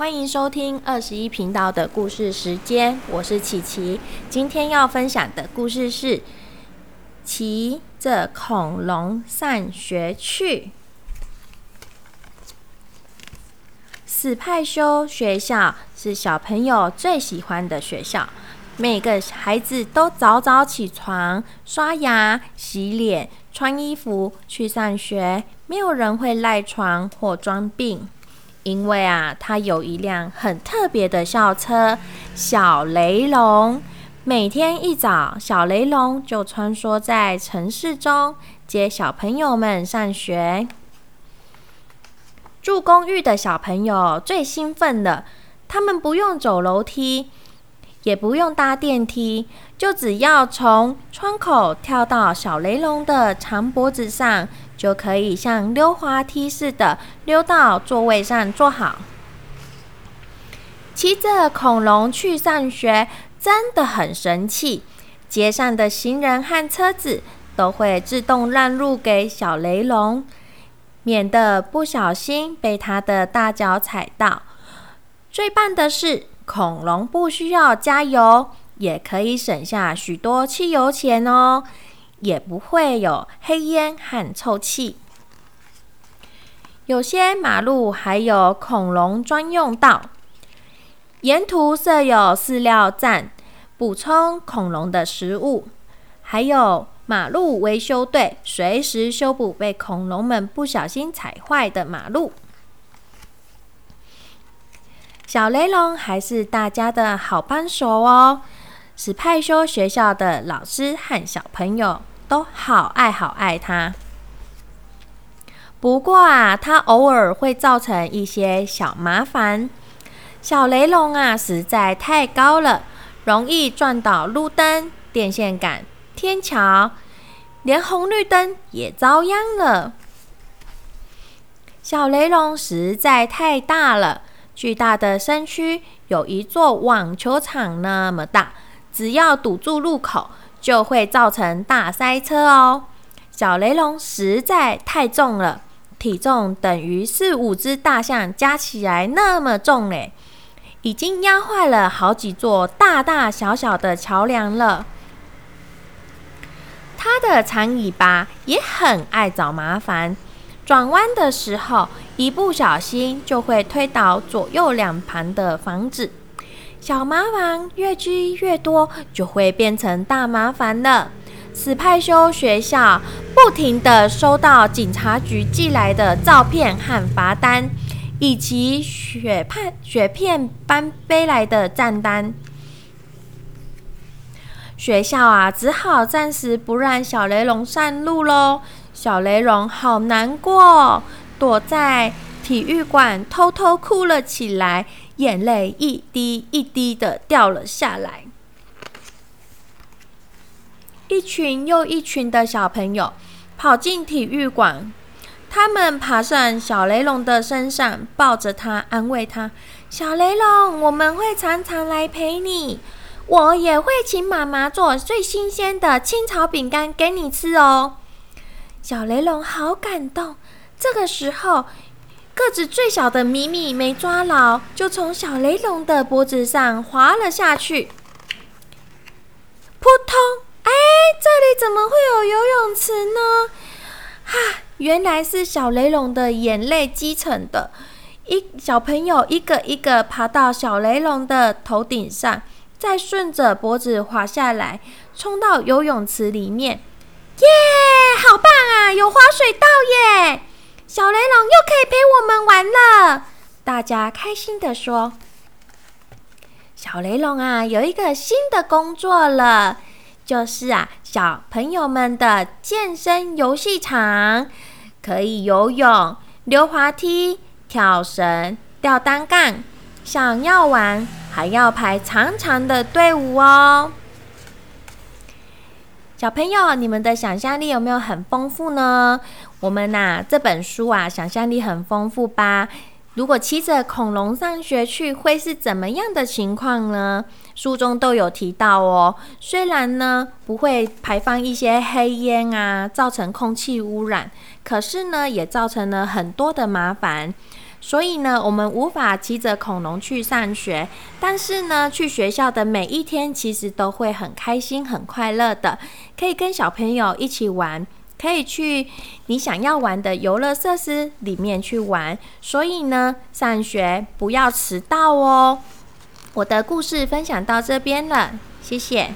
欢迎收听二十一频道的故事时间，我是琪琪。今天要分享的故事是《骑着恐龙上学去》。死派修学校是小朋友最喜欢的学校，每个孩子都早早起床、刷牙、洗脸、穿衣服去上学，没有人会赖床或装病。因为啊，他有一辆很特别的校车——小雷龙。每天一早，小雷龙就穿梭在城市中，接小朋友们上学。住公寓的小朋友最兴奋了，他们不用走楼梯，也不用搭电梯，就只要从窗口跳到小雷龙的长脖子上。就可以像溜滑梯似的溜到座位上坐好。骑着恐龙去上学真的很神奇，街上的行人和车子都会自动让路给小雷龙，免得不小心被它的大脚踩到。最棒的是，恐龙不需要加油，也可以省下许多汽油钱哦。也不会有黑烟和臭气。有些马路还有恐龙专用道，沿途设有饲料站，补充恐龙的食物，还有马路维修队，随时修补被恐龙们不小心踩坏的马路。小雷龙还是大家的好帮手哦，是派修学校的老师和小朋友。都好爱好爱它，不过啊，它偶尔会造成一些小麻烦。小雷龙啊，实在太高了，容易撞倒路灯、电线杆、天桥，连红绿灯也遭殃了。小雷龙实在太大了，巨大的身躯有一座网球场那么大，只要堵住路口。就会造成大塞车哦。小雷龙实在太重了，体重等于四五只大象加起来那么重嘞，已经压坏了好几座大大小小的桥梁了。它的长尾巴也很爱找麻烦，转弯的时候一不小心就会推倒左右两旁的房子。小麻烦越积越多，就会变成大麻烦了。史派修学校不停的收到警察局寄来的照片和罚单，以及雪片雪片般飞来的账单。学校啊，只好暂时不让小雷龙上路喽。小雷龙好难过，躲在体育馆偷偷哭了起来。眼泪一滴一滴的掉了下来。一群又一群的小朋友跑进体育馆，他们爬上小雷龙的身上，抱着他，安慰他：“小雷龙，我们会常常来陪你，我也会请妈妈做最新鲜的青草饼干给你吃哦。”小雷龙好感动。这个时候。个子最小的米米没抓牢，就从小雷龙的脖子上滑了下去。扑通！哎，这里怎么会有游泳池呢？哈，原来是小雷龙的眼泪积成的。一小朋友一个一个爬到小雷龙的头顶上，再顺着脖子滑下来，冲到游泳池里面。耶，好棒啊！有滑水道耶！小雷龙又可以陪我们玩了，大家开心的说：“小雷龙啊，有一个新的工作了，就是啊，小朋友们的健身游戏场，可以游泳、溜滑梯、跳绳、吊单杠。想要玩，还要排长长的队伍哦。”小朋友，你们的想象力有没有很丰富呢？我们呐，这本书啊，想象力很丰富吧？如果骑着恐龙上学去，会是怎么样的情况呢？书中都有提到哦。虽然呢，不会排放一些黑烟啊，造成空气污染，可是呢，也造成了很多的麻烦。所以呢，我们无法骑着恐龙去上学。但是呢，去学校的每一天其实都会很开心、很快乐的，可以跟小朋友一起玩，可以去你想要玩的游乐设施里面去玩。所以呢，上学不要迟到哦。我的故事分享到这边了，谢谢。